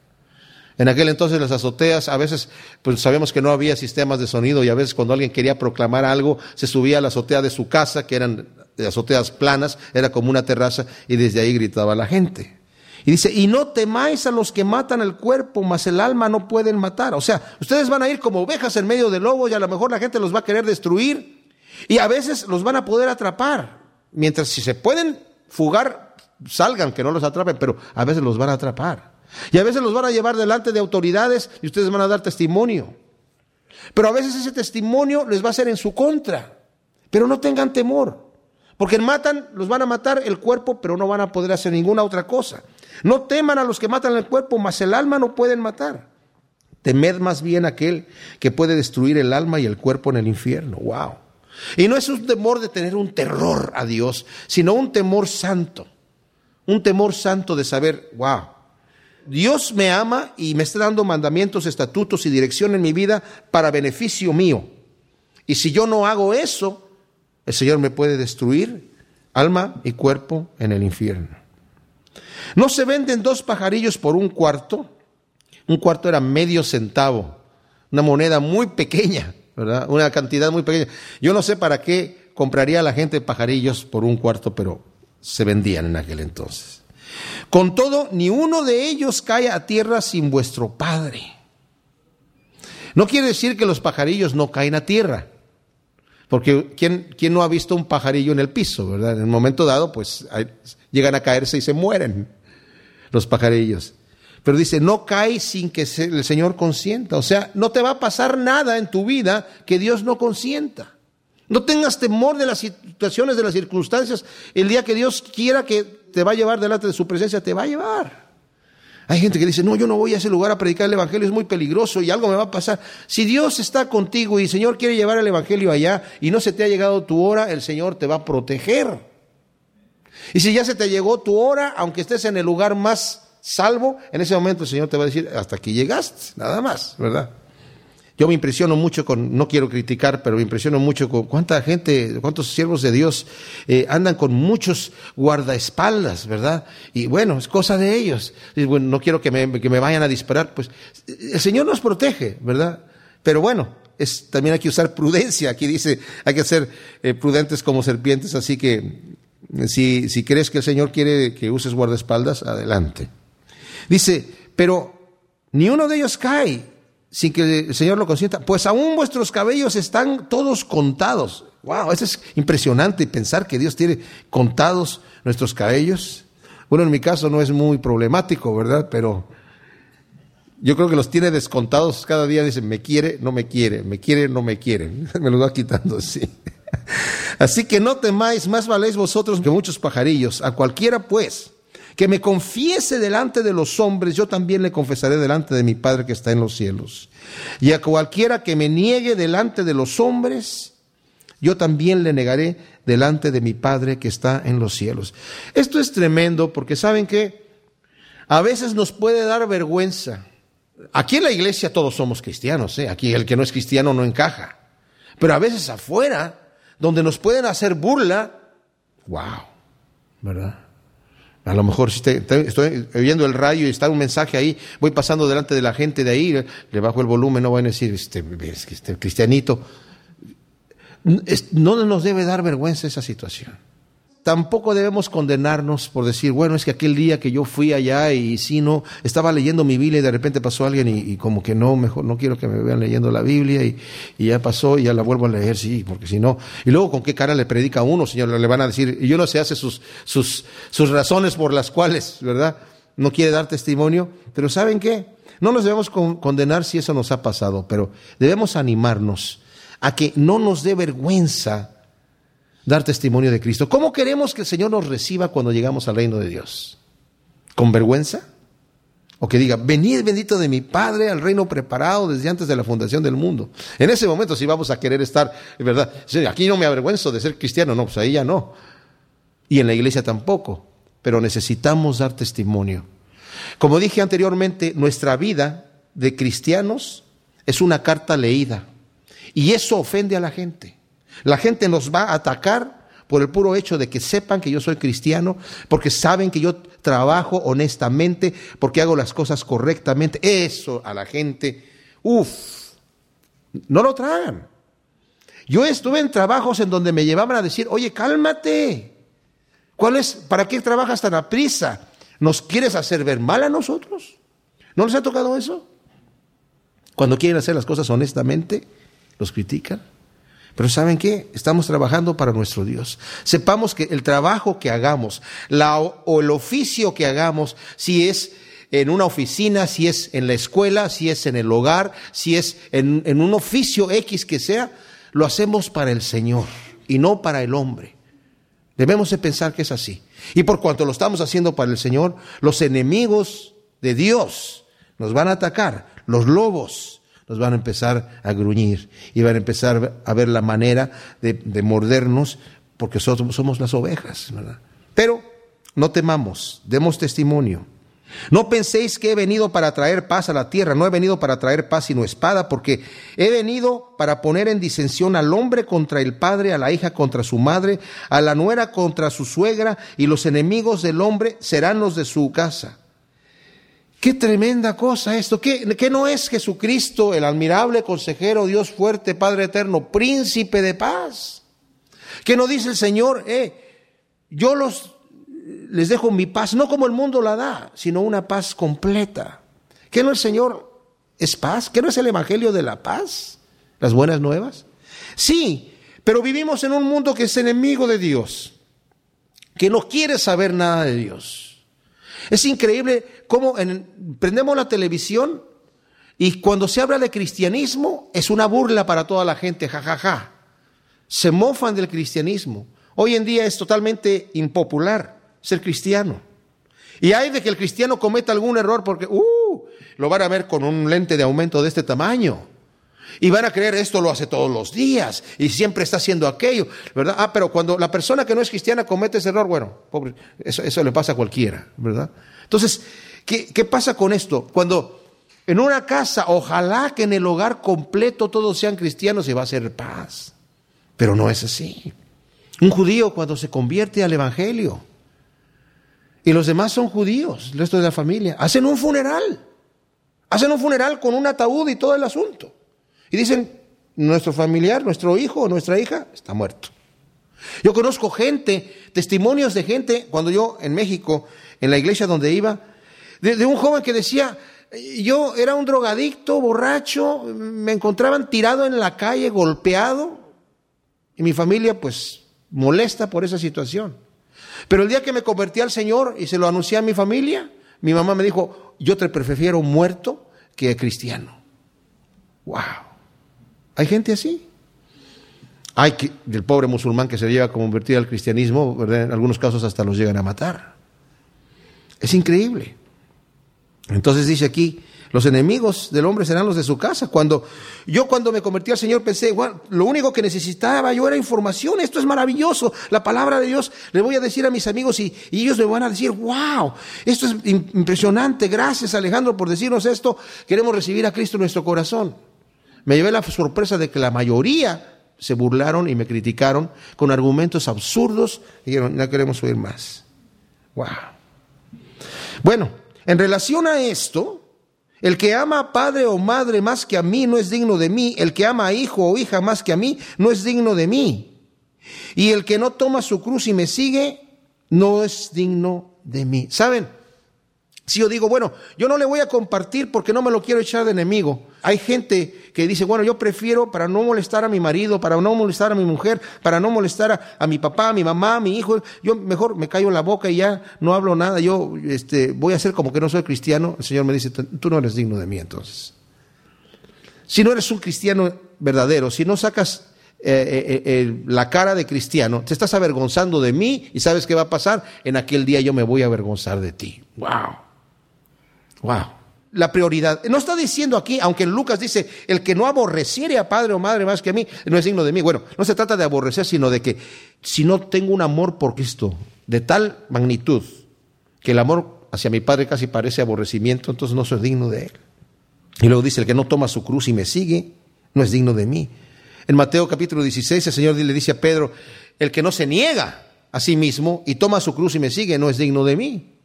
En aquel entonces las azoteas, a veces, pues sabemos que no había sistemas de sonido y a veces cuando alguien quería proclamar algo, se subía a la azotea de su casa, que eran azoteas planas, era como una terraza, y desde ahí gritaba la gente. Y dice, y no temáis a los que matan el cuerpo, mas el alma no pueden matar. O sea, ustedes van a ir como ovejas en medio de lobos y a lo mejor la gente los va a querer destruir y a veces los van a poder atrapar. Mientras si se pueden fugar, salgan, que no los atrapen, pero a veces los van a atrapar. Y a veces los van a llevar delante de autoridades y ustedes van a dar testimonio. Pero a veces ese testimonio les va a ser en su contra. Pero no tengan temor. Porque matan, los van a matar el cuerpo, pero no van a poder hacer ninguna otra cosa. No teman a los que matan el cuerpo, mas el alma no pueden matar. Temed más bien aquel que puede destruir el alma y el cuerpo en el infierno. Wow. Y no es un temor de tener un terror a Dios, sino un temor santo. Un temor santo de saber, wow, Dios me ama y me está dando mandamientos, estatutos y dirección en mi vida para beneficio mío. Y si yo no hago eso, el Señor me puede destruir alma y cuerpo en el infierno. ¿No se venden dos pajarillos por un cuarto? Un cuarto era medio centavo, una moneda muy pequeña, ¿verdad? Una cantidad muy pequeña. Yo no sé para qué compraría la gente pajarillos por un cuarto, pero se vendían en aquel entonces. Con todo, ni uno de ellos cae a tierra sin vuestro Padre. No quiere decir que los pajarillos no caen a tierra. Porque ¿quién, ¿quién, no ha visto un pajarillo en el piso, verdad? En un momento dado, pues llegan a caerse y se mueren los pajarillos. Pero dice, no cae sin que el Señor consienta. O sea, no te va a pasar nada en tu vida que Dios no consienta. No tengas temor de las situaciones, de las circunstancias. El día que Dios quiera que te va a llevar delante de su presencia, te va a llevar. Hay gente que dice, no, yo no voy a ese lugar a predicar el Evangelio, es muy peligroso y algo me va a pasar. Si Dios está contigo y el Señor quiere llevar el Evangelio allá y no se te ha llegado tu hora, el Señor te va a proteger. Y si ya se te llegó tu hora, aunque estés en el lugar más salvo, en ese momento el Señor te va a decir, hasta aquí llegaste, nada más, ¿verdad? Yo me impresiono mucho con, no quiero criticar, pero me impresiono mucho con cuánta gente, cuántos siervos de Dios eh, andan con muchos guardaespaldas, ¿verdad? Y bueno, es cosa de ellos. Bueno, no quiero que me, que me vayan a disparar, pues el Señor nos protege, ¿verdad? Pero bueno, es, también hay que usar prudencia. Aquí dice, hay que ser eh, prudentes como serpientes, así que si, si crees que el Señor quiere que uses guardaespaldas, adelante. Dice, pero ni uno de ellos cae sin que el Señor lo consienta, pues aún vuestros cabellos están todos contados. Wow, eso es impresionante pensar que Dios tiene contados nuestros cabellos. Bueno, en mi caso no es muy problemático, ¿verdad? Pero yo creo que los tiene descontados cada día. Dice, me quiere, no me quiere, me quiere, no me quiere. me los va quitando así. Así que no temáis, más valéis vosotros que muchos pajarillos. A cualquiera, pues, que me confiese delante de los hombres, yo también le confesaré delante de mi Padre que está en los cielos. Y a cualquiera que me niegue delante de los hombres, yo también le negaré delante de mi Padre que está en los cielos. Esto es tremendo porque saben que a veces nos puede dar vergüenza. Aquí en la iglesia todos somos cristianos, ¿eh? aquí el que no es cristiano no encaja. Pero a veces afuera, donde nos pueden hacer burla, wow, ¿verdad? A lo mejor si estoy oyendo el radio y está un mensaje ahí, voy pasando delante de la gente de ahí, le bajo el volumen, no van a decir, este, este cristianito. No nos debe dar vergüenza esa situación tampoco debemos condenarnos por decir, bueno, es que aquel día que yo fui allá y si no, estaba leyendo mi Biblia y de repente pasó alguien y, como que no, mejor no quiero que me vean leyendo la Biblia y, ya pasó y ya la vuelvo a leer, sí, porque si no, y luego con qué cara le predica a uno, señor, le van a decir, y uno se hace sus, sus, sus razones por las cuales, ¿verdad? No quiere dar testimonio, pero ¿saben qué? No nos debemos condenar si eso nos ha pasado, pero debemos animarnos a que no nos dé vergüenza dar testimonio de Cristo. ¿Cómo queremos que el Señor nos reciba cuando llegamos al reino de Dios? ¿Con vergüenza? O que diga, venid bendito de mi Padre al reino preparado desde antes de la fundación del mundo. En ese momento sí vamos a querer estar, ¿verdad? Aquí no me avergüenzo de ser cristiano, no, pues ahí ya no. Y en la iglesia tampoco. Pero necesitamos dar testimonio. Como dije anteriormente, nuestra vida de cristianos es una carta leída. Y eso ofende a la gente. La gente nos va a atacar por el puro hecho de que sepan que yo soy cristiano, porque saben que yo trabajo honestamente, porque hago las cosas correctamente. Eso a la gente, uff, no lo tragan. Yo estuve en trabajos en donde me llevaban a decir, oye, cálmate. ¿Cuál es, ¿Para qué trabajas tan a prisa? ¿Nos quieres hacer ver mal a nosotros? ¿No les ha tocado eso? Cuando quieren hacer las cosas honestamente, los critican. Pero ¿saben qué? Estamos trabajando para nuestro Dios. Sepamos que el trabajo que hagamos, la, o el oficio que hagamos, si es en una oficina, si es en la escuela, si es en el hogar, si es en, en un oficio X que sea, lo hacemos para el Señor y no para el hombre. Debemos de pensar que es así. Y por cuanto lo estamos haciendo para el Señor, los enemigos de Dios nos van a atacar, los lobos, nos van a empezar a gruñir y van a empezar a ver la manera de, mordernos porque somos, somos las ovejas. Pero no temamos, demos testimonio. No penséis que he venido para traer paz a la tierra, no he venido para traer paz sino espada, porque he venido para poner en disensión al hombre contra el padre, a la hija contra su madre, a la nuera contra su suegra, y los enemigos del hombre serán los de su casa. Qué tremenda cosa esto, ¿Qué, ¿Qué, no es Jesucristo, el admirable consejero, Dios fuerte, Padre eterno, príncipe de paz? ¿Qué no dice el Señor, eh, yo los les dejo mi paz, no como el mundo la da, sino una paz completa. ¿Qué no el Señor es paz? ¿Qué no es el Evangelio de la paz? ¿Las buenas nuevas? Sí, pero vivimos en un mundo que es enemigo de Dios, que no quiere saber nada de Dios. Es increíble cómo prendemos la televisión y cuando se habla de cristianismo es una burla para toda la gente, jajaja. Ja, ja. Se mofan del cristianismo. Hoy en día es totalmente impopular ser cristiano. Y hay de que el cristiano cometa algún error porque, uh, lo van a ver con un lente de aumento de este tamaño. Y van a creer esto lo hace todos los días y siempre está haciendo aquello, ¿verdad? Ah, pero cuando la persona que no es cristiana comete ese error, bueno, pobre, eso, le pasa a cualquiera, ¿verdad? Entonces, ¿qué, ¿qué pasa con esto? Cuando en una casa, ojalá que en el hogar completo todos sean cristianos y va a ser paz. Pero no es así. Un judío cuando se convierte al Evangelio, y los demás son judíos, el resto de la familia. Hacen un funeral. Hacen un funeral con un ataúd y todo el asunto. Y dicen, nuestro familiar, nuestro hijo o nuestra hija está muerto. Yo conozco gente, testimonios de gente, cuando yo en México, en la iglesia donde iba, de, de un joven que decía, yo era un drogadicto, borracho, me encontraban tirado en la calle, golpeado, y mi familia pues molesta por esa situación. Pero el día que me convertí al Señor y se lo anuncié a mi familia, mi mamá me dijo, yo te prefiero muerto que cristiano. ¡Wow! Hay gente así. Hay que, el pobre musulmán que se llega a convertir al cristianismo, en algunos casos hasta los llegan a matar. Es increíble. Entonces dice aquí, los enemigos del hombre serán los de su casa. Cuando yo cuando me convertí al Señor pensé, lo único que necesitaba yo era información. Esto es maravilloso. La palabra de Dios le voy a decir a mis amigos y, ellos me van a decir, wow, esto es impresionante. Gracias Alejandro por decirnos esto. Queremos recibir a Cristo en nuestro corazón. Me llevé la sorpresa de que la mayoría se burlaron y me criticaron con argumentos absurdos y dijeron, no queremos oír más. Wow. Bueno, en relación a esto, el que ama a padre o madre más que a mí no es digno de mí. El que ama a hijo o hija más que a mí no es digno de mí. Y el que no toma su cruz y me sigue no es digno de mí. ¿Saben? Si yo digo, bueno, yo no le voy a compartir porque no me lo quiero echar de enemigo. Hay gente que dice, bueno, yo prefiero para no molestar a mi marido, para no molestar a mi mujer, para no molestar a, mi papá, a mi mamá, a mi hijo, yo mejor me callo en la boca y ya no hablo nada, yo este, voy a hacer como que no soy cristiano. El Señor me dice, tú no eres digno de mí entonces. Si no eres un cristiano verdadero, si no sacas eh, eh, eh, la cara de cristiano, te estás avergonzando de mí y sabes qué va a pasar. En aquel día yo me voy a avergonzar de ti. ¡Wow! Wow. La prioridad. No está diciendo aquí, aunque Lucas dice, el que no aborreciere a padre o madre más que a mí, no es digno de mí. Bueno, no se trata de aborrecer, sino de que si no tengo un amor por Cristo de tal magnitud que el amor hacia mi padre casi parece aborrecimiento, entonces no soy digno de él. Y luego dice, el que no toma su cruz y me sigue, no es digno de mí. En Mateo capítulo 16, el Señor le dice a Pedro, el que no se niega a sí mismo y toma su cruz y me sigue, no es digno de mí.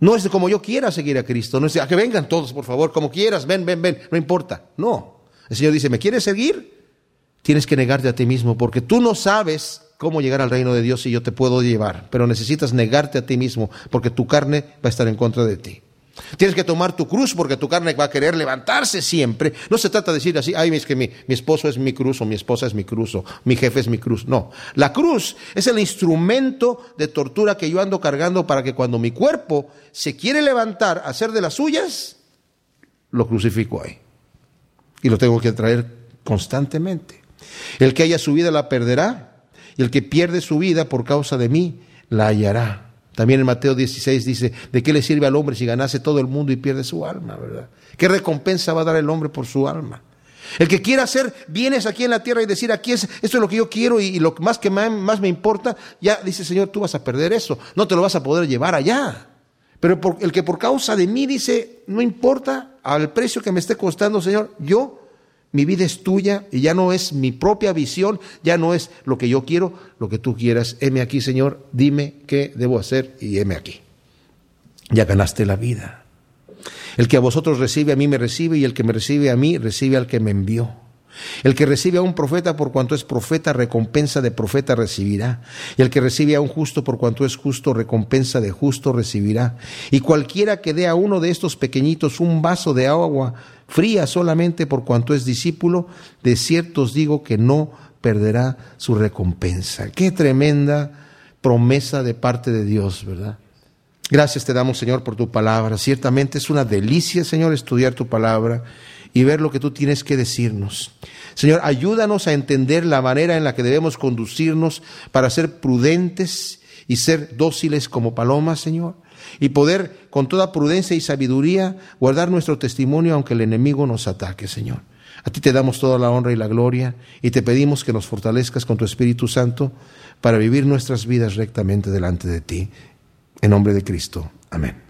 No es como yo quiera seguir a Cristo, no es a que vengan todos, por favor, como quieras, ven, ven, ven, no importa. No. El Señor dice, ¿me quieres seguir? Tienes que negarte a ti mismo, porque tú no sabes cómo llegar al reino de Dios y yo te puedo llevar, pero necesitas negarte a ti mismo, porque tu carne va a estar en contra de ti. Tienes que tomar tu cruz porque tu carne va a querer levantarse siempre. No se trata de decir así, ay, es que mi, esposo es mi cruz o mi esposa es mi cruz o mi jefe es mi cruz. No, la cruz es el instrumento de tortura que yo ando cargando para que cuando mi cuerpo se quiere levantar hacer de las suyas, lo crucifico ahí. Y lo tengo que traer constantemente. El que haya su vida la perderá y el que pierde su vida por causa de mí la hallará. También en Mateo 16 dice, ¿de qué le sirve al hombre si ganase todo el mundo y pierde su alma, verdad? ¿Qué recompensa va a dar el hombre por su alma? El que quiera hacer bienes aquí en la tierra y decir, aquí es, esto es lo que yo quiero y, lo más que más me importa, ya dice, Señor, tú vas a perder eso, no te lo vas a poder llevar allá. Pero el que por causa de mí dice, no importa al precio que me esté costando, Señor, yo mi vida es tuya y ya no es mi propia visión, ya no es lo que yo quiero, lo que tú quieras. Heme aquí, Señor, dime qué debo hacer y heme aquí. Ya ganaste la vida. El que a vosotros recibe, a mí me recibe, y el que me recibe a mí, recibe al que me envió. El que recibe a un profeta por cuanto es profeta, recompensa de profeta recibirá. Y el que recibe a un justo por cuanto es justo, recompensa de justo recibirá. Y cualquiera que dé a uno de estos pequeñitos un vaso de agua fría solamente por cuanto es discípulo, de cierto os digo que no perderá su recompensa. Qué tremenda promesa de parte de Dios, ¿verdad? Gracias te damos, Señor, por tu palabra. Ciertamente es una delicia, Señor, estudiar tu palabra y ver lo que tú tienes que decirnos. Señor, ayúdanos a entender la manera en la que debemos conducirnos para ser prudentes y ser dóciles como palomas, Señor, y poder con toda prudencia y sabiduría guardar nuestro testimonio aunque el enemigo nos ataque, Señor. A ti te damos toda la honra y la gloria y te pedimos que nos fortalezcas con tu Espíritu Santo para vivir nuestras vidas rectamente delante de ti. En nombre de Cristo. Amén.